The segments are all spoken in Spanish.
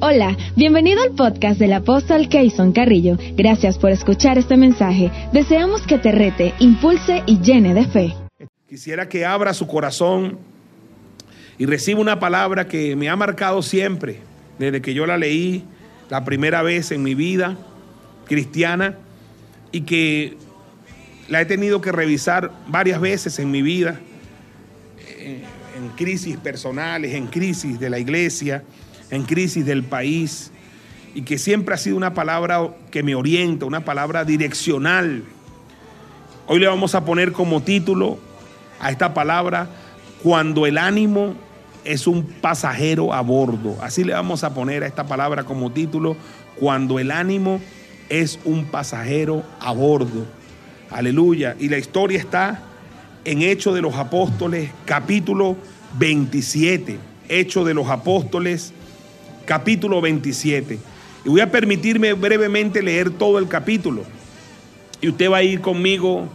Hola, bienvenido al podcast del apóstol Keyson Carrillo. Gracias por escuchar este mensaje. Deseamos que te rete, impulse y llene de fe. Quisiera que abra su corazón y reciba una palabra que me ha marcado siempre, desde que yo la leí la primera vez en mi vida cristiana y que la he tenido que revisar varias veces en mi vida, eh, en crisis personales, en crisis de la iglesia en crisis del país y que siempre ha sido una palabra que me orienta, una palabra direccional. Hoy le vamos a poner como título a esta palabra cuando el ánimo es un pasajero a bordo. Así le vamos a poner a esta palabra como título cuando el ánimo es un pasajero a bordo. Aleluya. Y la historia está en Hechos de los Apóstoles, capítulo 27. Hechos de los Apóstoles, capítulo 27. Y voy a permitirme brevemente leer todo el capítulo. Y usted va a ir conmigo,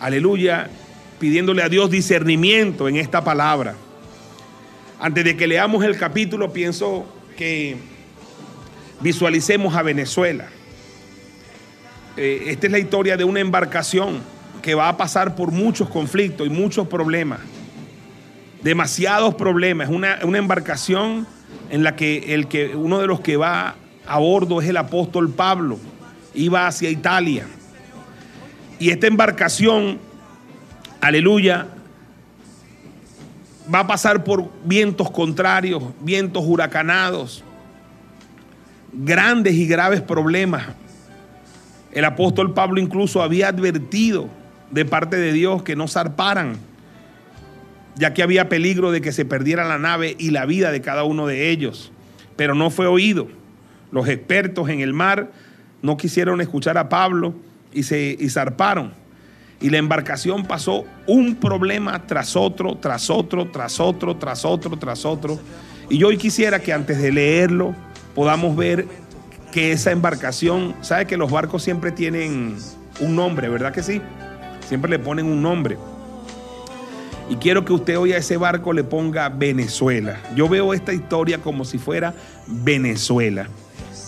aleluya, pidiéndole a Dios discernimiento en esta palabra. Antes de que leamos el capítulo, pienso que visualicemos a Venezuela. Eh, esta es la historia de una embarcación que va a pasar por muchos conflictos y muchos problemas. Demasiados problemas. Una, una embarcación en la que, el que uno de los que va a bordo es el apóstol Pablo, iba hacia Italia. Y esta embarcación, aleluya, va a pasar por vientos contrarios, vientos huracanados, grandes y graves problemas. El apóstol Pablo incluso había advertido de parte de Dios que no zarparan ya que había peligro de que se perdiera la nave y la vida de cada uno de ellos. Pero no fue oído. Los expertos en el mar no quisieron escuchar a Pablo y se y zarparon. Y la embarcación pasó un problema tras otro, tras otro, tras otro, tras otro, tras otro. Y yo hoy quisiera que antes de leerlo podamos ver que esa embarcación, sabe que los barcos siempre tienen un nombre, ¿verdad que sí? Siempre le ponen un nombre. Y quiero que usted hoy a ese barco le ponga Venezuela. Yo veo esta historia como si fuera Venezuela,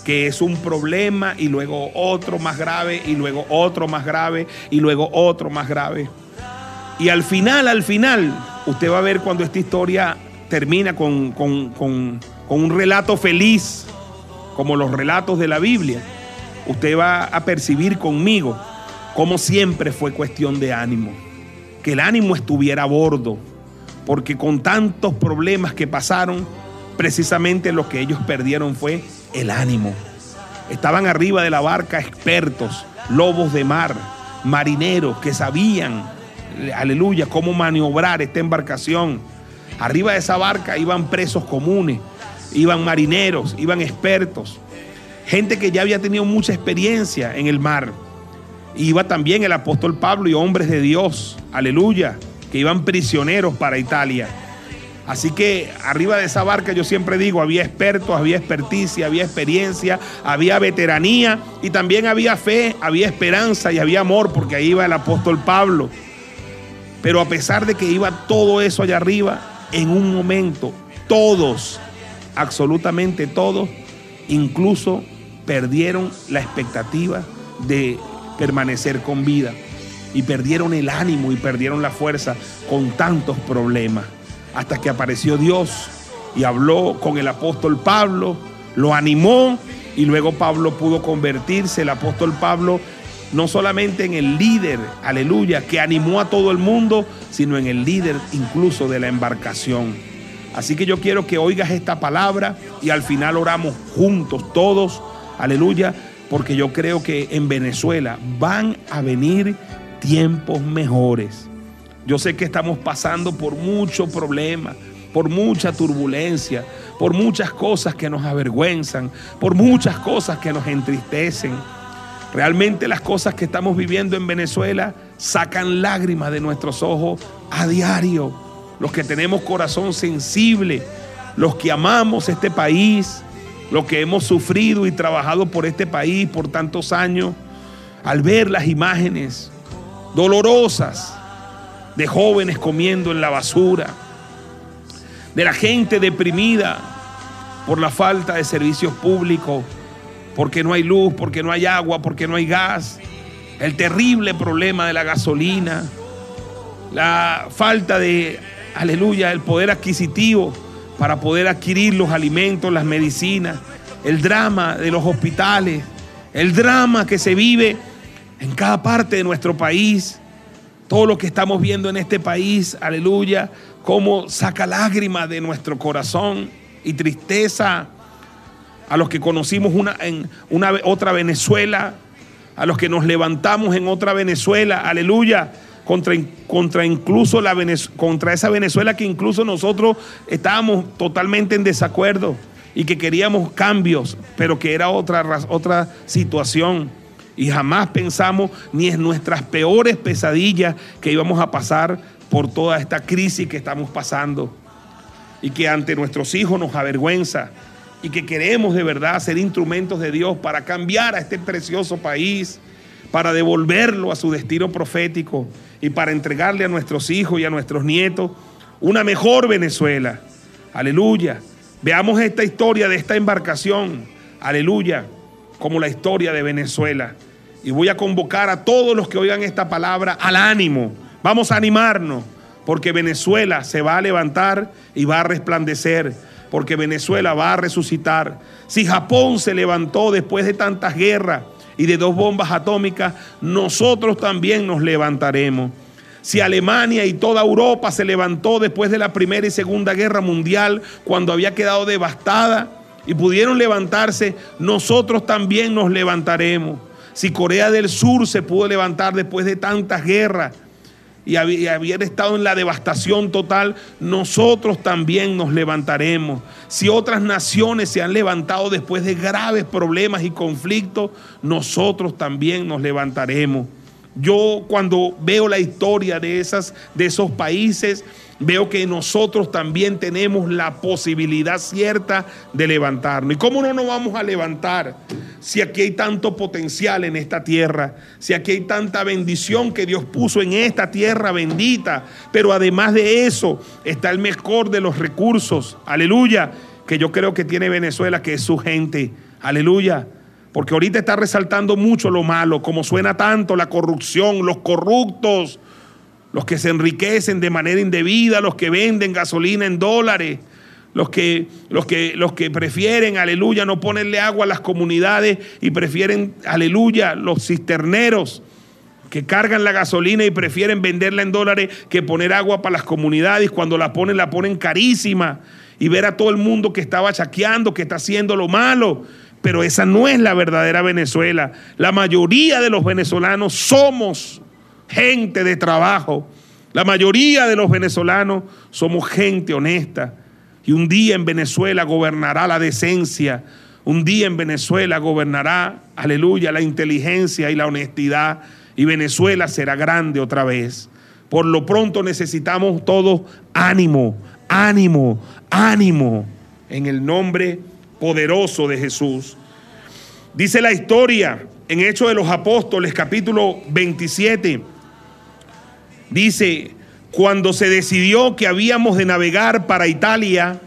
que es un problema y luego otro más grave y luego otro más grave y luego otro más grave. Y al final, al final, usted va a ver cuando esta historia termina con, con un relato feliz, como los relatos de la Biblia, usted va a percibir conmigo como siempre fue cuestión de ánimo que el ánimo estuviera a bordo, porque con tantos problemas que pasaron, precisamente lo que ellos perdieron fue el ánimo. Estaban arriba de la barca expertos, lobos de mar, marineros que sabían, aleluya, cómo maniobrar esta embarcación. Arriba de esa barca iban presos comunes, iban marineros, iban expertos, gente que ya había tenido mucha experiencia en el mar. Iba también el apóstol Pablo y hombres de Dios, aleluya, que iban prisioneros para Italia. Así que arriba de esa barca yo siempre digo, había expertos, había experticia, había experiencia, había veteranía y también había fe, había esperanza y había amor, porque ahí iba el apóstol Pablo. Pero a pesar de que iba todo eso allá arriba, en un momento todos, absolutamente todos, incluso perdieron la expectativa de permanecer con vida. Y perdieron el ánimo y perdieron la fuerza con tantos problemas. Hasta que apareció Dios y habló con el apóstol Pablo, lo animó y luego Pablo pudo convertirse, el apóstol Pablo, no solamente en el líder, aleluya, que animó a todo el mundo, sino en el líder incluso de la embarcación. Así que yo quiero que oigas esta palabra y al final oramos juntos todos, aleluya, porque yo creo que en Venezuela van a venir tiempos mejores. Yo sé que estamos pasando por muchos problemas, por mucha turbulencia, por muchas cosas que nos avergüenzan, por muchas cosas que nos entristecen. Realmente las cosas que estamos viviendo en Venezuela sacan lágrimas de nuestros ojos a diario. Los que tenemos corazón sensible, los que amamos este país, lo que hemos sufrido y trabajado por este país por tantos años, al ver las imágenes dolorosas de jóvenes comiendo en la basura, de la gente deprimida, por la falta de servicios públicos, porque no hay luz, porque no hay agua, porque no hay gas, el terrible problema de la gasolina, la falta de, aleluya, el poder adquisitivo para poder adquirir los alimentos, las medicinas, el drama de los hospitales, el drama que se vive en cada parte de nuestro país, todo lo que estamos viendo en este país, aleluya, cómo saca lágrimas de nuestro corazón y tristeza a los que conocimos una, en una, otra Venezuela, a los que nos levantamos en otra Venezuela, aleluya, contra, contra incluso la contra esa Venezuela que incluso nosotros estábamos totalmente en desacuerdo y que queríamos cambios, pero que era otra, otra situación. Y jamás pensamos ni en nuestras peores pesadillas que íbamos a pasar por toda esta crisis que estamos pasando. Y que ante nuestros hijos nos avergüenza. Y que queremos de verdad ser instrumentos de Dios para cambiar a este precioso país, para devolverlo a su destino profético y para entregarle a nuestros hijos y a nuestros nietos una mejor Venezuela. Aleluya. Veamos esta historia de esta embarcación, aleluya, como la historia de Venezuela. Y voy a convocar a todos los que oigan esta palabra al ánimo. Vamos a animarnos, porque Venezuela se va a levantar y va a resplandecer, porque Venezuela va a resucitar. Si Japón se levantó después de tantas guerras y de dos bombas atómicas, nosotros también nos levantaremos. Si Alemania y toda Europa se levantó después de la Primera y Segunda Guerra Mundial, cuando había quedado devastada, y pudieron levantarse, nosotros también nos levantaremos. Si Corea del Sur se pudo levantar después de tantas guerras y había estado en la devastación total, nosotros también nos levantaremos. Si otras naciones se han levantado después de graves problemas y conflictos, nosotros también nos levantaremos. Yo cuando veo la historia de, esas, de esos países, veo que nosotros también tenemos la posibilidad cierta de levantarnos. ¿Y cómo no nos vamos a levantar si aquí hay tanto potencial en esta tierra? Si aquí hay tanta bendición que Dios puso en esta tierra bendita. Pero además de eso está el mejor de los recursos. Aleluya. Que yo creo que tiene Venezuela, que es su gente. Aleluya porque ahorita está resaltando mucho lo malo, como suena tanto la corrupción, los corruptos, los que se enriquecen de manera indebida, los que venden gasolina en dólares, los que, los que, los que prefieren, aleluya, no ponerle agua a las comunidades y prefieren, aleluya, los cisterneros que cargan la gasolina y prefieren venderla en dólares que poner agua para las comunidades. Cuando la ponen, la ponen carísima. Y ver a todo el mundo que está bachaqueando, que está haciendo lo malo. Pero esa no es la verdadera Venezuela. La mayoría de los venezolanos somos gente de trabajo. La mayoría de los venezolanos somos gente honesta. Y un día en Venezuela gobernará la decencia. Un día en Venezuela gobernará, aleluya, la inteligencia y la honestidad. Y Venezuela será grande otra vez. Por lo pronto necesitamos todos ánimo, ánimo, ánimo. En el nombre poderoso de Jesús. Dice la historia en Hechos de los Apóstoles, capítulo 27. Dice, cuando se decidió que habíamos de navegar para Italia,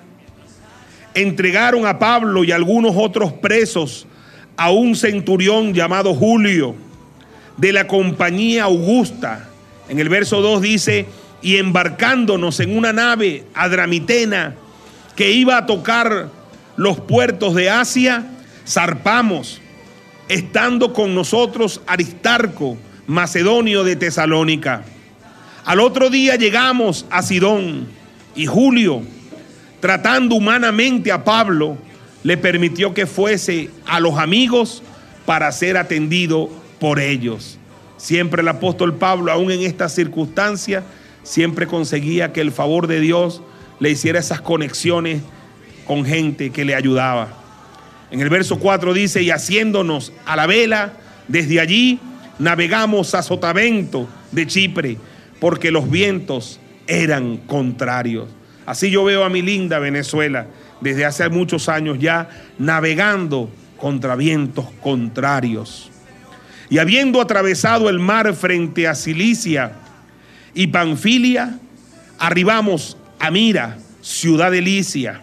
entregaron a Pablo y algunos otros presos a un centurión llamado Julio de la compañía Augusta. En el verso 2 dice, y embarcándonos en una nave adramitena que iba a tocar los puertos de Asia, zarpamos, estando con nosotros Aristarco, macedonio de Tesalónica. Al otro día llegamos a Sidón y Julio, tratando humanamente a Pablo, le permitió que fuese a los amigos para ser atendido por ellos. Siempre el apóstol Pablo, aún en estas circunstancias, siempre conseguía que el favor de Dios le hiciera esas conexiones con gente que le ayudaba. En el verso 4 dice, y haciéndonos a la vela, desde allí navegamos a Sotavento de Chipre, porque los vientos eran contrarios. Así yo veo a mi linda Venezuela desde hace muchos años ya navegando contra vientos contrarios. Y habiendo atravesado el mar frente a Cilicia y Panfilia, arribamos a Mira, ciudad de Licia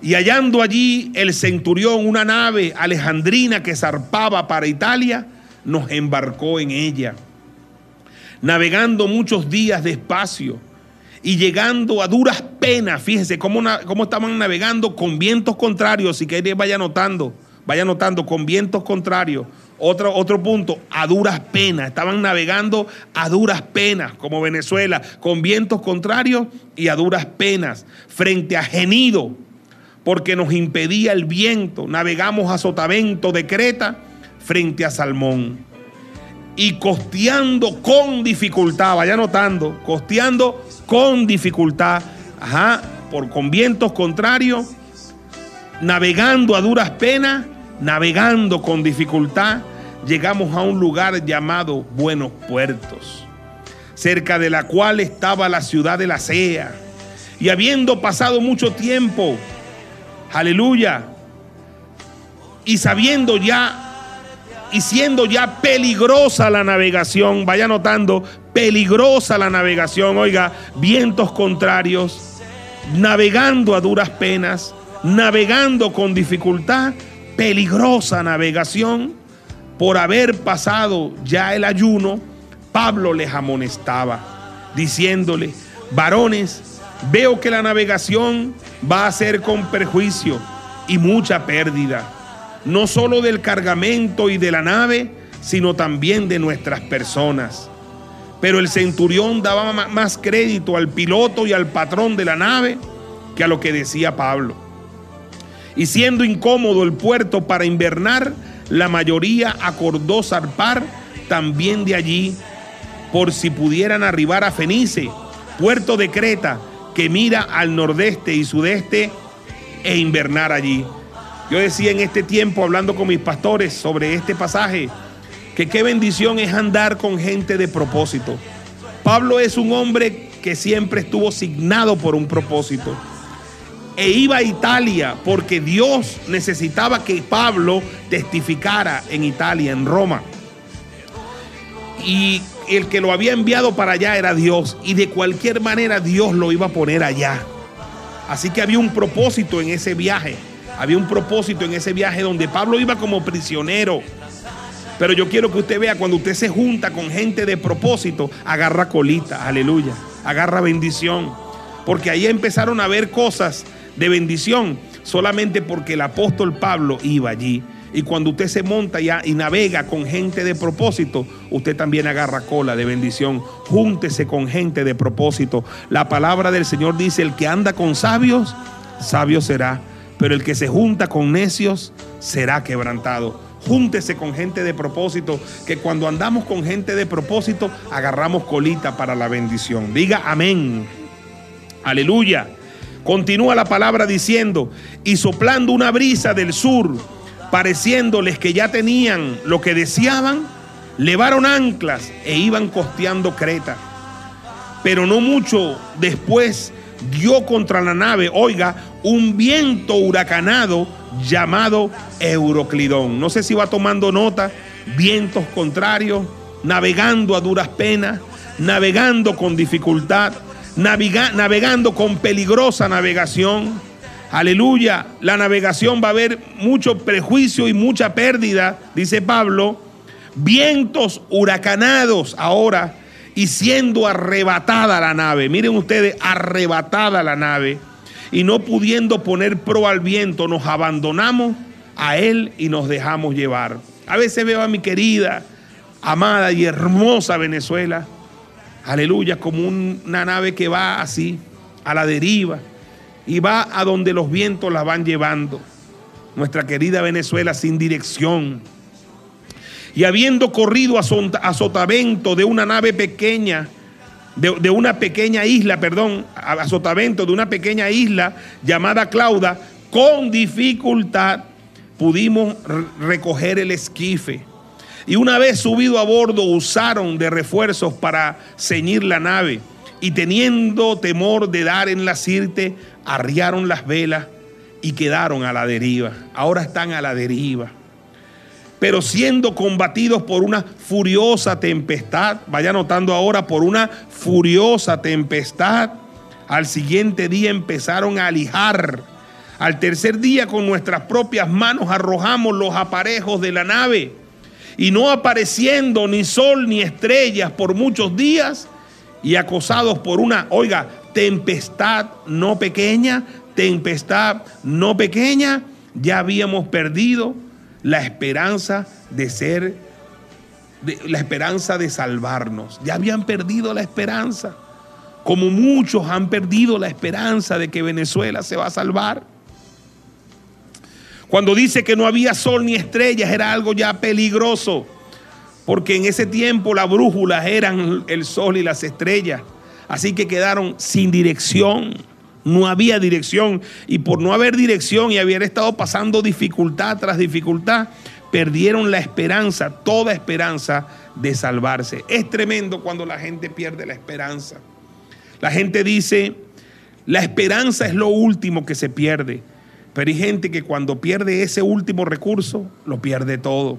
Y hallando allí el centurión una nave alejandrina que zarpaba para Italia, nos embarcó en ella. Navegando muchos días despacio y llegando a duras penas, fíjese cómo, cómo estaban navegando con vientos contrarios, si que vaya notando, vaya notando, con vientos contrarios. Otro, otro punto, a duras penas. Estaban navegando a duras penas, como Venezuela, con vientos contrarios y a duras penas, frente a genido, porque nos impedía el viento. Navegamos a Sotavento de Creta, frente a Salmón. Y costeando con dificultad, vaya notando, costeando con dificultad, ajá, por, con vientos contrarios, navegando a duras penas, navegando con dificultad llegamos a un lugar llamado Buenos Puertos, cerca de la cual estaba la ciudad de la Sea. Y habiendo pasado mucho tiempo, aleluya, y sabiendo ya y siendo ya peligrosa la navegación, vaya notando, peligrosa la navegación, oiga, vientos contrarios, navegando a duras penas, navegando con dificultad, peligrosa navegación por haber pasado ya el ayuno, Pablo les amonestaba, diciéndole, varones, veo que la navegación va a ser con perjuicio y mucha pérdida, no solo del cargamento y de la nave, sino también de nuestras personas. Pero el centurión daba más crédito al piloto y al patrón de la nave que a lo que decía Pablo. Y siendo incómodo el puerto para invernar, la mayoría acordó zarpar también de allí por si pudieran arribar a Fenice, puerto de Creta, que mira al nordeste y sudeste e invernar allí. Yo decía en este tiempo, hablando con mis pastores sobre este pasaje, que qué bendición es andar con gente de propósito. Pablo es un hombre que siempre estuvo signado por un propósito e iba a Italia porque Dios necesitaba que Pablo testificara en Italia, en Roma. Y el que lo había enviado para allá era Dios y de cualquier manera Dios lo iba a poner allá. Así que había un propósito en ese viaje. Había un propósito en ese viaje donde Pablo iba como prisionero. Pero yo quiero que usted vea, cuando usted se junta con gente de propósito, agarra colita, aleluya, agarra bendición. Porque ahí empezaron a ver cosas de bendición solamente porque el apóstol Pablo iba allí. Y cuando usted se monta ya y navega con gente de propósito, usted también agarra cola de bendición. Júntese con gente de propósito. La palabra del Señor dice, el que anda con sabios, sabio será. Pero el que se junta con necios, será quebrantado. Júntese con gente de propósito, que cuando andamos con gente de propósito, agarramos colita para la bendición. Diga amén. Aleluya. Continúa la palabra diciendo, y soplando una brisa del sur, pareciéndoles que ya tenían lo que deseaban, levaron anclas e iban costeando Creta. Pero no mucho después dio contra la nave, oiga, un viento huracanado llamado Euroclidón. No sé si va tomando nota, vientos contrarios, navegando a duras penas, navegando con dificultad navegando con peligrosa navegación. Aleluya, la navegación va a haber mucho prejuicio y mucha pérdida, dice Pablo. Vientos huracanados ahora y siendo arrebatada la nave. Miren ustedes, arrebatada la nave. Y no pudiendo poner pro al viento, nos abandonamos a él y nos dejamos llevar. A veces veo a mi querida, amada y hermosa Venezuela aleluya, como una nave que va así, a la deriva, y va a donde los vientos la van llevando. Nuestra querida Venezuela sin dirección. Y habiendo corrido a, Sotavento de una nave pequeña, de, una pequeña isla, perdón, a Sotavento de una pequeña isla llamada Clauda, con dificultad pudimos recoger el esquife y una vez subido a bordo usaron de refuerzos para ceñir la nave y teniendo temor de dar en la sirte, arriaron las velas y quedaron a la deriva. Ahora están a la deriva. Pero siendo combatidos por una furiosa tempestad, vaya notando ahora, por una furiosa tempestad, al siguiente día empezaron a alijar. Al tercer día con nuestras propias manos arrojamos los aparejos de la nave. Y no apareciendo ni sol ni estrellas por muchos días y acosados por una, oiga, tempestad no pequeña, tempestad no pequeña, ya habíamos perdido la esperanza de ser, la esperanza de salvarnos. Ya habían perdido la esperanza. Como muchos han perdido la esperanza de que Venezuela se va a salvar. Cuando dice que no había sol ni estrellas era algo ya peligroso, porque en ese tiempo las brújulas eran el sol y las estrellas. Así que quedaron sin dirección. No había dirección. Y por no haber dirección y haber estado pasando dificultad tras dificultad, perdieron la esperanza, toda esperanza de salvarse. Es tremendo cuando la gente pierde la esperanza. La gente dice, la esperanza es lo último que se pierde. Pero hay gente que cuando pierde ese último recurso, lo pierde todo.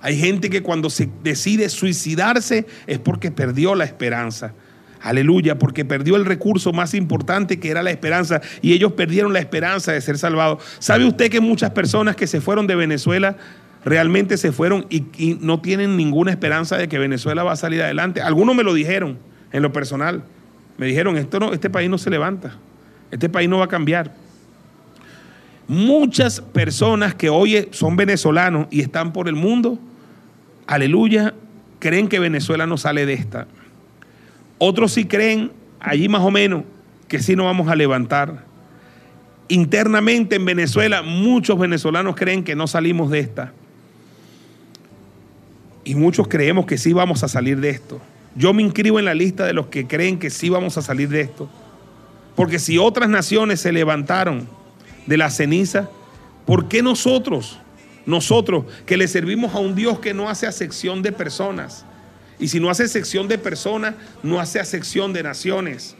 Hay gente que cuando se decide suicidarse es porque perdió la esperanza. Aleluya, porque perdió el recurso más importante que era la esperanza y ellos perdieron la esperanza de ser salvados. ¿Sabe usted que muchas personas que se fueron de Venezuela realmente se fueron y, no tienen ninguna esperanza de que Venezuela va a salir adelante? Algunos me lo dijeron en lo personal. Me dijeron, esto no, este país no se levanta, este país no va a cambiar. Muchas personas que hoy son venezolanos y están por el mundo, aleluya, creen que Venezuela no sale de esta. Otros sí creen, allí más o menos, que sí nos vamos a levantar. Internamente en Venezuela, muchos venezolanos creen que no salimos de esta. Y muchos creemos que sí vamos a salir de esto. Yo me inscribo en la lista de los que creen que sí vamos a salir de esto. Porque si otras naciones se levantaron de la ceniza, ¿por qué nosotros, nosotros que le servimos a un Dios que no hace acepción de personas? Y si no hace acepción de personas, no hace acepción de naciones.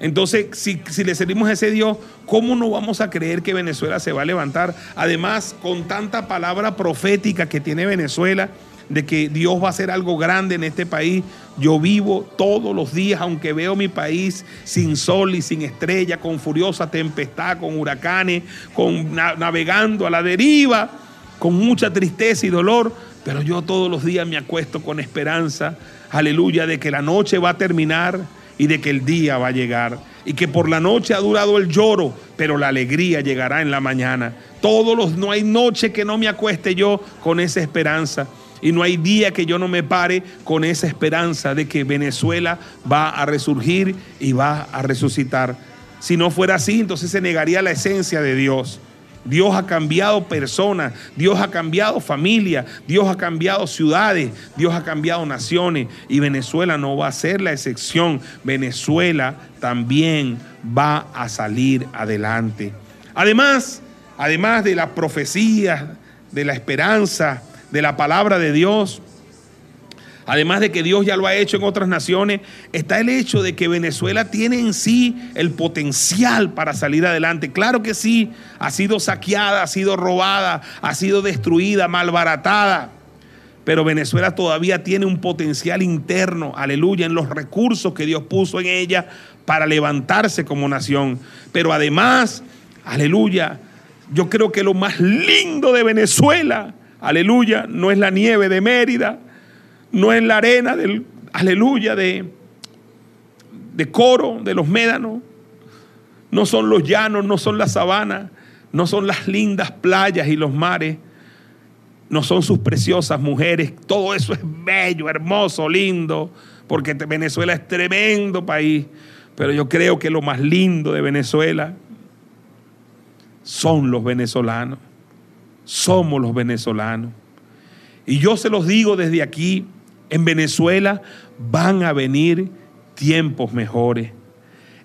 Entonces, si, si, le servimos a ese Dios, ¿cómo no vamos a creer que Venezuela se va a levantar? Además, con tanta palabra profética que tiene Venezuela, de que Dios va a hacer algo grande en este país. Yo vivo todos los días, aunque veo mi país sin sol y sin estrella, con furiosa tempestad, con huracanes, con navegando a la deriva, con mucha tristeza y dolor, pero yo todos los días me acuesto con esperanza, aleluya, de que la noche va a terminar y de que el día va a llegar. Y que por la noche ha durado el lloro, pero la alegría llegará en la mañana. Todos los, no hay noche que no me acueste yo con esa esperanza. Y no hay día que yo no me pare con esa esperanza de que Venezuela va a resurgir y va a resucitar. Si no fuera así, entonces se negaría la esencia de Dios. Dios ha cambiado personas, Dios ha cambiado familias, Dios ha cambiado ciudades, Dios ha cambiado naciones y Venezuela no va a ser la excepción. Venezuela también va a salir adelante. Además, además de las profecías, de la esperanza, de la palabra de Dios, además de que Dios ya lo ha hecho en otras naciones, está el hecho de que Venezuela tiene en sí el potencial para salir adelante. Claro que sí, ha sido saqueada, ha sido robada, ha sido destruida, malbaratada. Pero Venezuela todavía tiene un potencial interno, aleluya, en los recursos que Dios puso en ella para levantarse como nación. Pero además, aleluya, yo creo que lo más lindo de Venezuela aleluya, no es la nieve de Mérida, no es la arena del, aleluya, de, de Coro, de los Médanos, no son los llanos, no son las sabanas, no son las lindas playas y los mares, no son sus preciosas mujeres, todo eso es bello, hermoso, lindo, porque Venezuela es tremendo país, pero yo creo que lo más lindo de Venezuela son los venezolanos. Somos los venezolanos. Y yo se los digo desde aquí, en Venezuela van a venir tiempos mejores.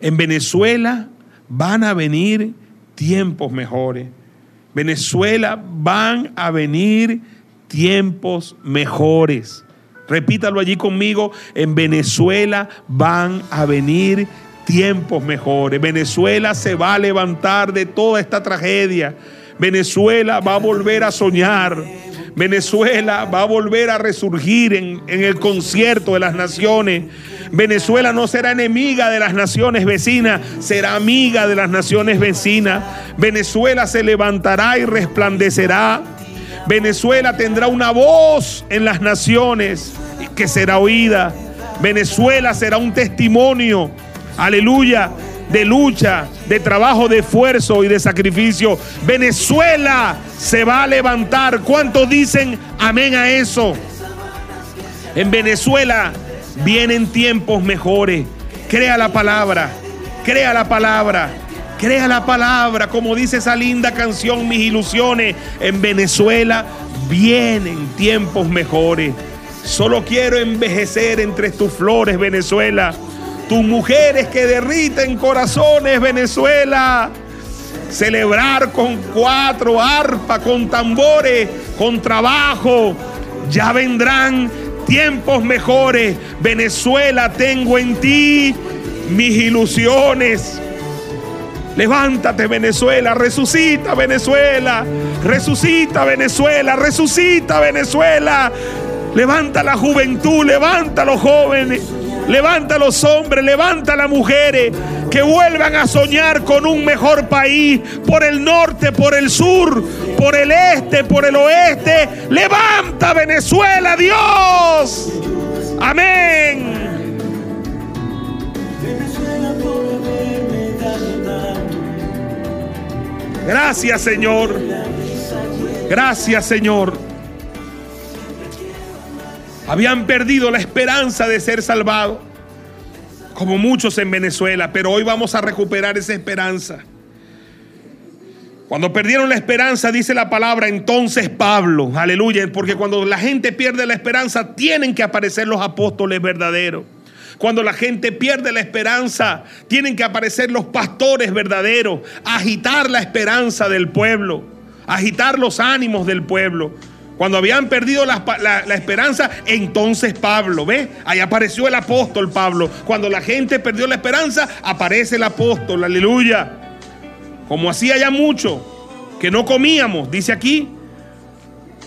En Venezuela van a venir tiempos mejores. Venezuela van a venir tiempos mejores. Repítalo allí conmigo, en Venezuela van a venir tiempos mejores. Venezuela se va a levantar de toda esta tragedia. Venezuela va a volver a soñar. Venezuela va a volver a resurgir en, en, el concierto de las naciones. Venezuela no será enemiga de las naciones vecinas, será amiga de las naciones vecinas. Venezuela se levantará y resplandecerá. Venezuela tendrá una voz en las naciones que será oída. Venezuela será un testimonio, aleluya, de lucha, de trabajo, de esfuerzo y de sacrificio. Venezuela se va a levantar. ¿Cuántos dicen amén a eso? En Venezuela vienen tiempos mejores. Crea la palabra, crea la palabra. Crea la palabra, como dice esa linda canción, mis ilusiones. En Venezuela vienen tiempos mejores. Solo quiero envejecer entre tus flores, Venezuela. Tus mujeres que derriten corazones, Venezuela. Celebrar con cuatro arpas, con tambores, con trabajo. Ya vendrán tiempos mejores. Venezuela, tengo en ti mis ilusiones. Levántate Venezuela, resucita Venezuela, resucita Venezuela, resucita Venezuela. Levanta la juventud, levanta a los jóvenes, levanta a los hombres, levanta a las mujeres que vuelvan a soñar con un mejor país por el norte, por el sur, por el este, por el oeste. Levanta Venezuela, Dios. Amén. Gracias Señor. Gracias Señor. Habían perdido la esperanza de ser salvados, como muchos en Venezuela, pero hoy vamos a recuperar esa esperanza. Cuando perdieron la esperanza, dice la palabra, entonces Pablo, aleluya, porque cuando la gente pierde la esperanza, tienen que aparecer los apóstoles verdaderos. Cuando la gente pierde la esperanza, tienen que aparecer los pastores verdaderos, agitar la esperanza del pueblo, agitar los ánimos del pueblo. Cuando habían perdido la, esperanza, entonces Pablo, ¿ve? Ahí apareció el apóstol Pablo. Cuando la gente perdió la esperanza, aparece el apóstol, aleluya. Como hacía ya mucho, que no comíamos, dice aquí,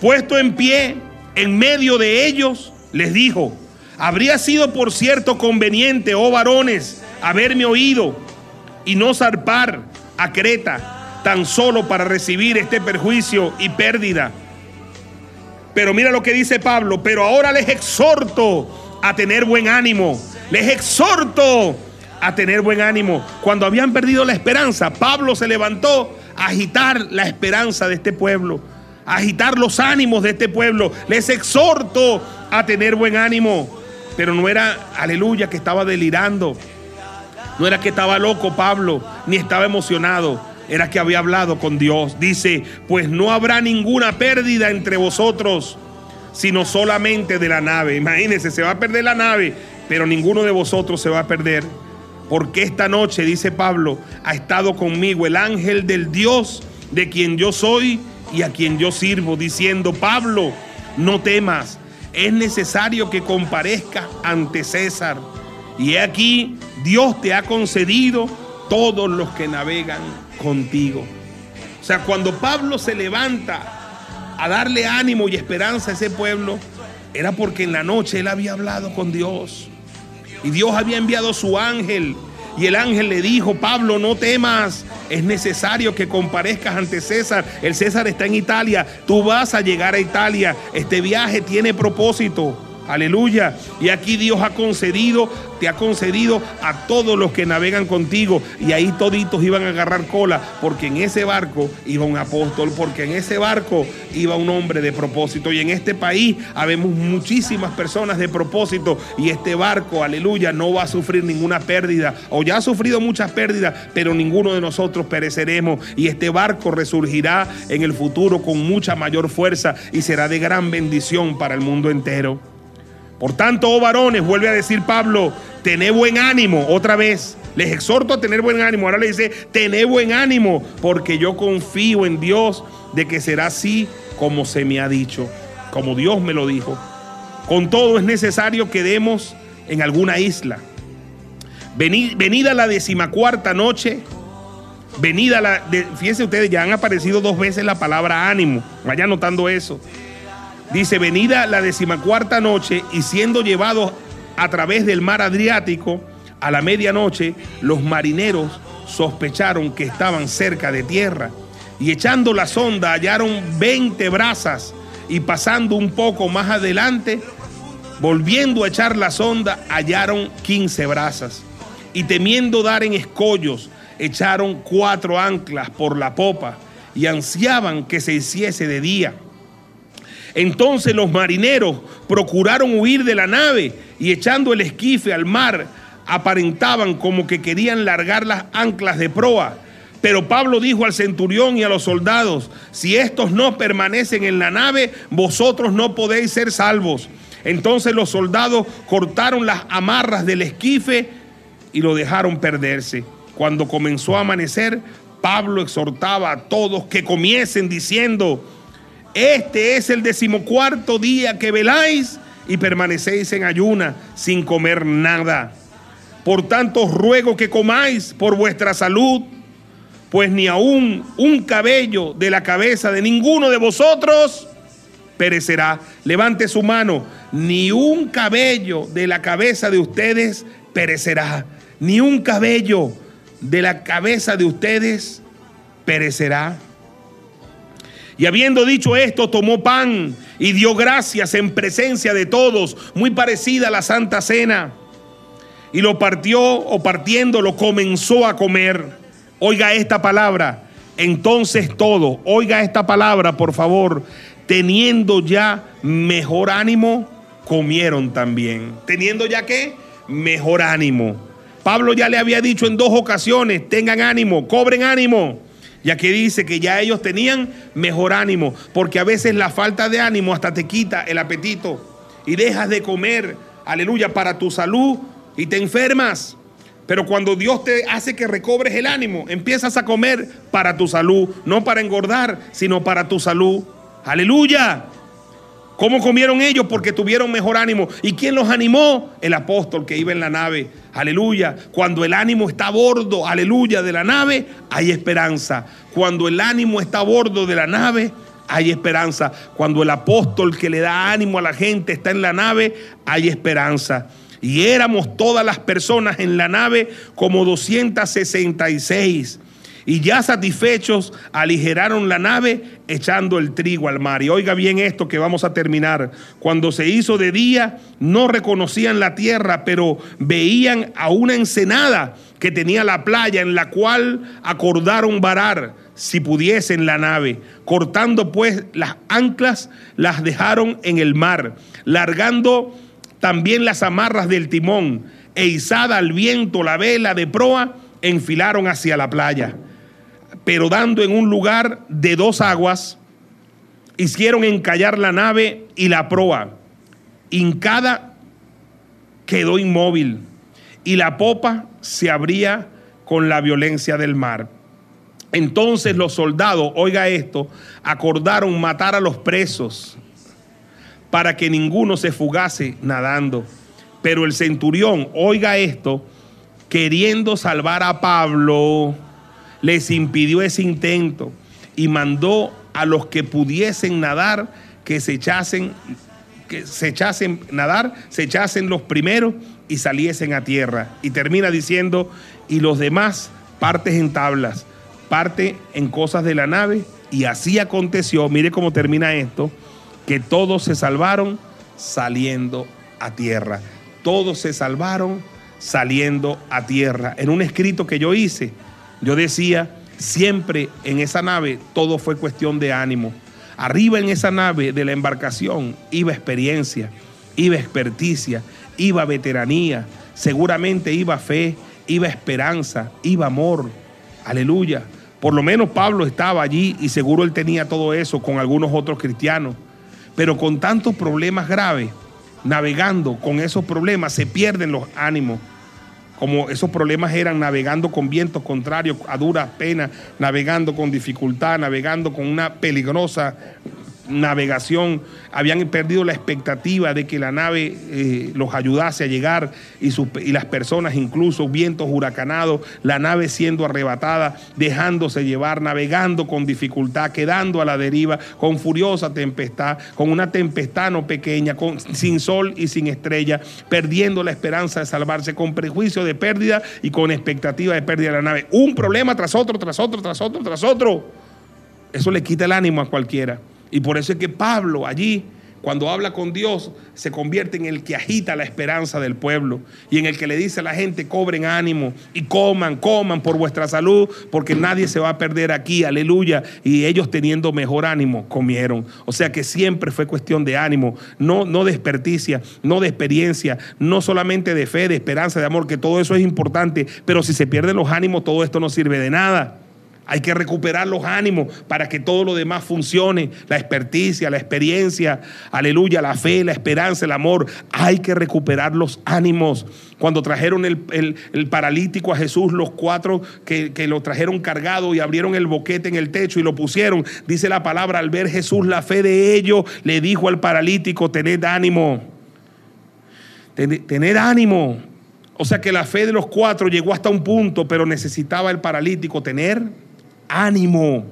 puesto en pie en medio de ellos, les dijo, Habría sido, por cierto, conveniente, oh varones, haberme oído y no zarpar a Creta tan solo para recibir este perjuicio y pérdida. Pero mira lo que dice Pablo, pero ahora les exhorto a tener buen ánimo, les exhorto a tener buen ánimo. Cuando habían perdido la esperanza, Pablo se levantó a agitar la esperanza de este pueblo, a agitar los ánimos de este pueblo. Les exhorto a tener buen ánimo. Pero no era, aleluya, que estaba delirando. No era que estaba loco Pablo, ni estaba emocionado. Era que había hablado con Dios. Dice, pues no habrá ninguna pérdida entre vosotros, sino solamente de la nave. Imagínense, se va a perder la nave, pero ninguno de vosotros se va a perder. Porque esta noche, dice Pablo, ha estado conmigo el ángel del Dios de quien yo soy y a quien yo sirvo, diciendo, Pablo, no temas es necesario que comparezcas ante César. Y he aquí, Dios te ha concedido todos los que navegan contigo. O sea, cuando Pablo se levanta a darle ánimo y esperanza a ese pueblo, era porque en la noche él había hablado con Dios. Y Dios había enviado su ángel. Y el ángel le dijo, Pablo, no temas, es necesario que comparezcas ante César. El César está en Italia, tú vas a llegar a Italia. Este viaje tiene propósito. Aleluya. Y aquí Dios ha concedido, te ha concedido a todos los que navegan contigo. Y ahí toditos iban a agarrar cola, porque en ese barco iba un apóstol, porque en ese barco iba un hombre de propósito. Y en este país habemos muchísimas personas de propósito. Y este barco, aleluya, no va a sufrir ninguna pérdida. O ya ha sufrido muchas pérdidas, pero ninguno de nosotros pereceremos. Y este barco resurgirá en el futuro con mucha mayor fuerza y será de gran bendición para el mundo entero. Por tanto, oh varones, vuelve a decir Pablo, tened buen ánimo otra vez. Les exhorto a tener buen ánimo. Ahora le dice, tened buen ánimo, porque yo confío en Dios de que será así como se me ha dicho, como Dios me lo dijo. Con todo es necesario que demos en alguna isla. Venida la decimacuarta noche, venida la... fíjense ustedes, ya han aparecido dos veces la palabra ánimo. Vaya notando eso. Dice, venida la decimacuarta noche y siendo llevados a través del mar Adriático, a la medianoche los marineros sospecharon que estaban cerca de tierra y echando la sonda hallaron 20 brazas y pasando un poco más adelante, volviendo a echar la sonda, hallaron 15 brazas y temiendo dar en escollos, echaron cuatro anclas por la popa y ansiaban que se hiciese de día. Entonces los marineros procuraron huir de la nave y echando el esquife al mar, aparentaban como que querían largar las anclas de proa. Pero Pablo dijo al centurión y a los soldados, si estos no permanecen en la nave, vosotros no podéis ser salvos. Entonces los soldados cortaron las amarras del esquife y lo dejaron perderse. Cuando comenzó a amanecer, Pablo exhortaba a todos que comiesen diciendo, este es el decimocuarto día que veláis y permanecéis en ayuna sin comer nada. Por tanto, os ruego que comáis por vuestra salud, pues ni aún un cabello de la cabeza de ninguno de vosotros perecerá. Levante su mano, ni un cabello de la cabeza de ustedes perecerá, ni un cabello de la cabeza de ustedes perecerá. Y habiendo dicho esto, tomó pan y dio gracias en presencia de todos, muy parecida a la Santa Cena. Y lo partió o partiendo lo comenzó a comer. Oiga esta palabra. Entonces todo, oiga esta palabra, por favor. Teniendo ya mejor ánimo, comieron también. Teniendo ya qué? Mejor ánimo. Pablo ya le había dicho en dos ocasiones, tengan ánimo, cobren ánimo. Y aquí dice que ya ellos tenían mejor ánimo, porque a veces la falta de ánimo hasta te quita el apetito y dejas de comer, aleluya, para tu salud y te enfermas. Pero cuando Dios te hace que recobres el ánimo, empiezas a comer para tu salud, no para engordar, sino para tu salud. Aleluya. ¿Cómo comieron ellos? Porque tuvieron mejor ánimo. ¿Y quién los animó? El apóstol que iba en la nave. Aleluya. Cuando el ánimo está a bordo, aleluya, de la nave, hay esperanza. Cuando el ánimo está a bordo de la nave, hay esperanza. Cuando el apóstol que le da ánimo a la gente está en la nave, hay esperanza. Y éramos todas las personas en la nave como 266 y ya satisfechos aligeraron la nave echando el trigo al mar. Y oiga bien esto que vamos a terminar. Cuando se hizo de día, no reconocían la tierra, pero veían a una ensenada que tenía la playa en la cual acordaron varar si pudiesen la nave. Cortando pues las anclas, las dejaron en el mar, largando también las amarras del timón e izada al viento la vela de proa, enfilaron hacia la playa pero dando en un lugar de dos aguas, hicieron encallar la nave y la proa. Hincada quedó inmóvil y la popa se abría con la violencia del mar. Entonces los soldados, oiga esto, acordaron matar a los presos para que ninguno se fugase nadando. Pero el centurión, oiga esto, queriendo salvar a Pablo, les impidió ese intento y mandó a los que pudiesen nadar que se echasen, que se echasen nadar, se echasen los primeros y saliesen a tierra. Y termina diciendo, y los demás partes en tablas, parte en cosas de la nave, y así aconteció, mire cómo termina esto, que todos se salvaron saliendo a tierra. Todos se salvaron saliendo a tierra. En un escrito que yo hice, yo decía, siempre en esa nave todo fue cuestión de ánimo. Arriba en esa nave de la embarcación iba experiencia, iba experticia, iba veteranía, seguramente iba fe, iba esperanza, iba amor. Aleluya. Por lo menos Pablo estaba allí y seguro él tenía todo eso con algunos otros cristianos. Pero con tantos problemas graves, navegando con esos problemas, se pierden los ánimos como esos problemas eran navegando con vientos contrarios a duras penas, navegando con dificultad, navegando con una peligrosa navegación, habían perdido la expectativa de que la nave eh, los ayudase a llegar y, y, las personas, incluso vientos huracanados, la nave siendo arrebatada, dejándose llevar, navegando con dificultad, quedando a la deriva, con furiosa tempestad, con una tempestad no pequeña, con, sin sol y sin estrella, perdiendo la esperanza de salvarse, con prejuicio de pérdida y con expectativa de pérdida de la nave. Un problema tras otro, tras otro, tras otro, tras otro. Eso le quita el ánimo a cualquiera. Y por eso es que Pablo allí, cuando habla con Dios, se convierte en el que agita la esperanza del pueblo y en el que le dice a la gente, cobren ánimo y coman, coman por vuestra salud, porque nadie se va a perder aquí, aleluya. Y ellos teniendo mejor ánimo, comieron. O sea que siempre fue cuestión de ánimo, no, no de experticia, no de experiencia, no solamente de fe, de esperanza, de amor, que todo eso es importante, pero si se pierden los ánimos, todo esto no sirve de nada. Hay que recuperar los ánimos para que todo lo demás funcione. La experticia, la experiencia, aleluya, la fe, la esperanza, el amor. Hay que recuperar los ánimos. Cuando trajeron el, paralítico a Jesús, los cuatro que, que, lo trajeron cargado y abrieron el boquete en el techo y lo pusieron, dice la palabra, al ver Jesús la fe de ellos, le dijo al paralítico, tened ánimo. Tener ánimo. O sea que la fe de los cuatro llegó hasta un punto, pero necesitaba el paralítico tener ánimo.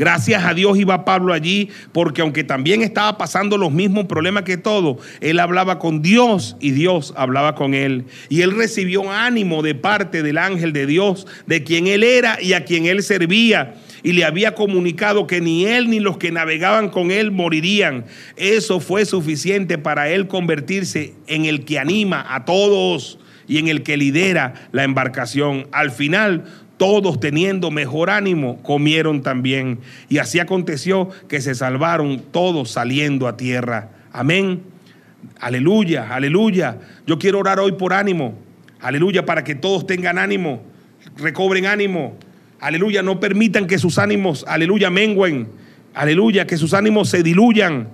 Gracias a Dios iba Pablo allí, porque aunque también estaba pasando los mismos problemas que todo, él hablaba con Dios y Dios hablaba con él. Y él recibió ánimo de parte del ángel de Dios, de quien él era y a quien él servía. Y le había comunicado que ni él ni los que navegaban con él morirían. Eso fue suficiente para él convertirse en el que anima a todos y en el que lidera la embarcación. Al final todos teniendo mejor ánimo, comieron también. Y así aconteció que se salvaron todos saliendo a tierra. Amén. Aleluya, aleluya. Yo quiero orar hoy por ánimo. Aleluya, para que todos tengan ánimo, recobren ánimo. Aleluya, no permitan que sus ánimos, aleluya, menguen. Aleluya, que sus ánimos se diluyan.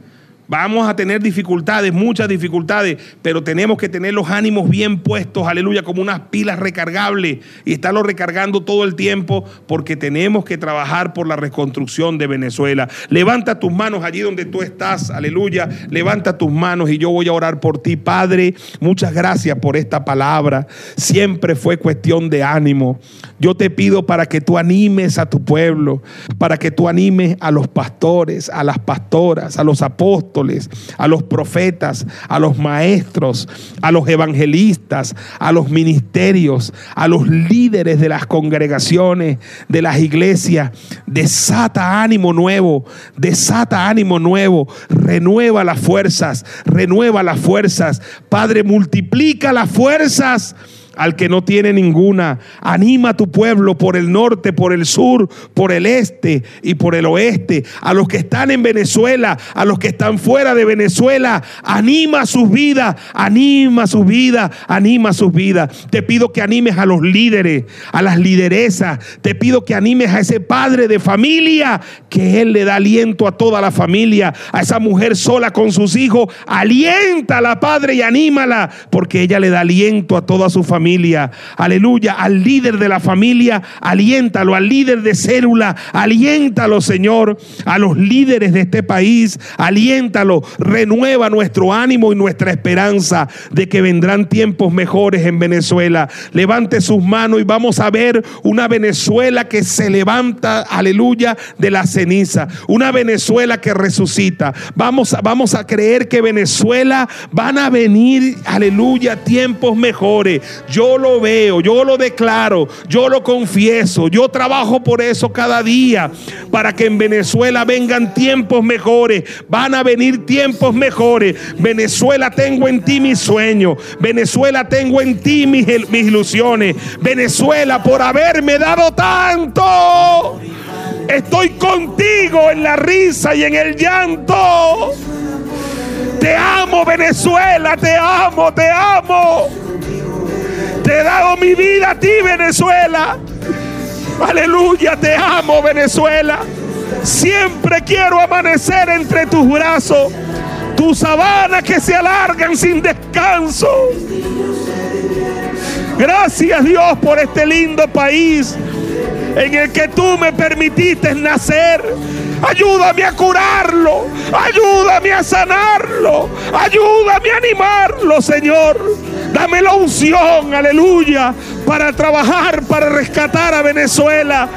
Vamos a tener dificultades, muchas dificultades, pero tenemos que tener los ánimos bien puestos, aleluya, como unas pilas recargables y estarlo recargando todo el tiempo porque tenemos que trabajar por la reconstrucción de Venezuela. Levanta tus manos allí donde tú estás, aleluya, levanta tus manos y yo voy a orar por ti, Padre. Muchas gracias por esta palabra. Siempre fue cuestión de ánimo. Yo te pido para que tú animes a tu pueblo, para que tú animes a los pastores, a las pastoras, a los apóstoles a los profetas, a los maestros, a los evangelistas, a los ministerios, a los líderes de las congregaciones, de las iglesias. Desata ánimo nuevo, desata ánimo nuevo, renueva las fuerzas, renueva las fuerzas. Padre, multiplica las fuerzas al que no tiene ninguna. Anima a tu pueblo por el norte, por el sur, por el este y por el oeste. A los que están en Venezuela, a los que están fuera de Venezuela. Anima sus vidas, anima sus vidas, anima sus vidas. Te pido que animes a los líderes, a las lideresas. Te pido que animes a ese padre de familia, que él le da aliento a toda la familia. A esa mujer sola con sus hijos. Alienta la padre y anímala, porque ella le da aliento a toda su familia Aleluya. Al líder de la familia, aliéntalo. Al líder de célula, aliéntalo, Señor. A los líderes de este país, aliéntalo. Renueva nuestro ánimo y nuestra esperanza de que vendrán tiempos mejores en Venezuela. Levante sus manos y vamos a ver una Venezuela que se levanta, aleluya, de la ceniza. Una Venezuela que resucita. Vamos a, vamos a creer que Venezuela van a venir, aleluya, tiempos mejores. Yo lo veo, yo lo declaro, yo lo confieso, yo trabajo por eso cada día, para que en Venezuela vengan tiempos mejores, van a venir tiempos mejores. Venezuela tengo en ti mis sueños, Venezuela tengo en ti mis, ilusiones, Venezuela por haberme dado tanto. Estoy contigo en la risa y en el llanto. Te amo Venezuela, te amo, te amo. Te he dado mi vida a ti, Venezuela. Aleluya, te amo, Venezuela. Siempre quiero amanecer entre tus brazos, tus sabanas que se alargan sin descanso. Gracias Dios por este lindo país. en el que tú me permitiste nacer. Ayúdame a curarlo, ayúdame a sanarlo, ayúdame a animarlo, Señor. Dame la unción, aleluya, para trabajar, para rescatar a Venezuela.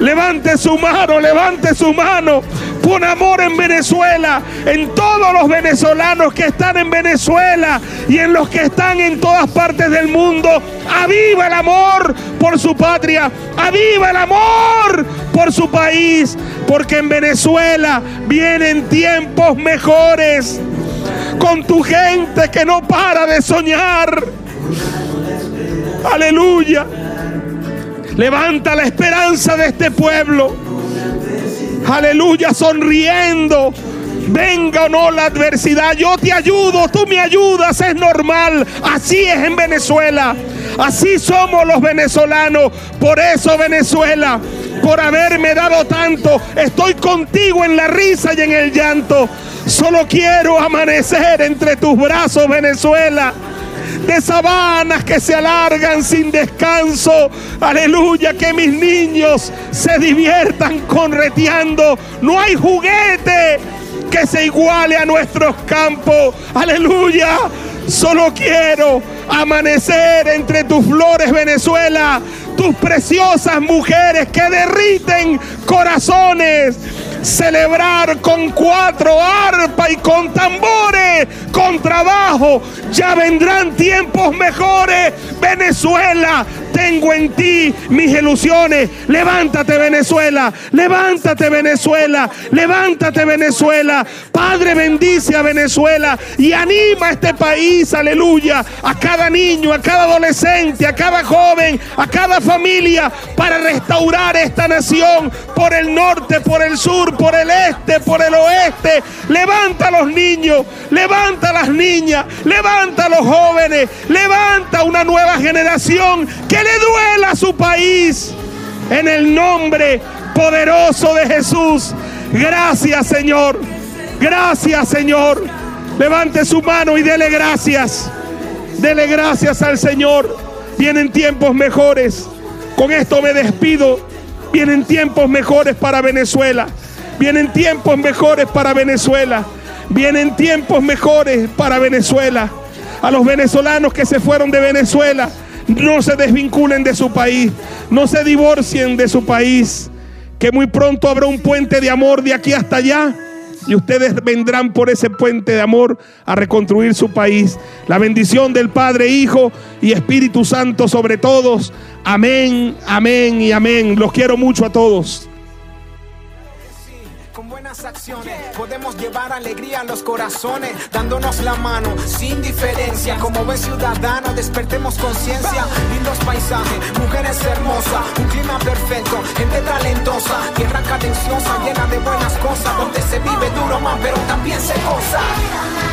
Levante su mano, levante su mano. Pon amor en Venezuela, en todos los venezolanos que están en Venezuela y en los que están en todas partes del mundo. Aviva el amor por su patria, aviva el amor por su país, porque en Venezuela vienen tiempos mejores con tu gente que no para de soñar. Aleluya. Levanta la esperanza de este pueblo. Aleluya, sonriendo. Venga o no la adversidad, yo te ayudo, tú me ayudas, es normal. Así es en Venezuela. Así somos los venezolanos. Por eso Venezuela, por haberme dado tanto, estoy contigo en la risa y en el llanto. Solo quiero amanecer entre tus brazos, Venezuela de sabanas que se alargan sin descanso. Aleluya, que mis niños se diviertan correteando. No hay juguete que se iguale a nuestros campos. Aleluya. Solo quiero amanecer entre tus flores, Venezuela, tus preciosas mujeres que derriten corazones celebrar con cuatro arpas y con tambores, con trabajo. Ya vendrán tiempos mejores. Venezuela, tengo en ti mis ilusiones. Levántate Venezuela, levántate Venezuela, levántate Venezuela. Padre bendice a Venezuela y anima a este país, aleluya, a cada niño, a cada adolescente, a cada joven, a cada familia para restaurar esta nación por el norte, por el sur, por el este, por el oeste. Levanta a los niños, levanta a las niñas, levanta a los jóvenes, levanta una nueva generación que le duela a su país. En el nombre poderoso de Jesús. Gracias Señor. Gracias Señor. Levante su mano y dele gracias. Dele gracias al Señor. Vienen tiempos mejores. Con esto me despido. Vienen tiempos mejores para Venezuela. Vienen tiempos mejores para Venezuela. Vienen tiempos mejores para Venezuela. A los venezolanos que se fueron de Venezuela no se desvinculen de su país, no se divorcien de su país, que muy pronto habrá un puente de amor de aquí hasta allá. Y ustedes vendrán por ese puente de amor a reconstruir su país. La bendición del Padre, Hijo y Espíritu Santo sobre todos. Amén, amén y amén. Los quiero mucho a todos podemos llevar alegría a los corazones, dándonos la mano sin diferencia. Como buen ciudadano, despertemos conciencia. Lindos paisajes, mujeres hermosas, un clima perfecto, gente talentosa, tierra cadenciosa, llena de buenas cosas, donde se vive duro más, pero también se goza.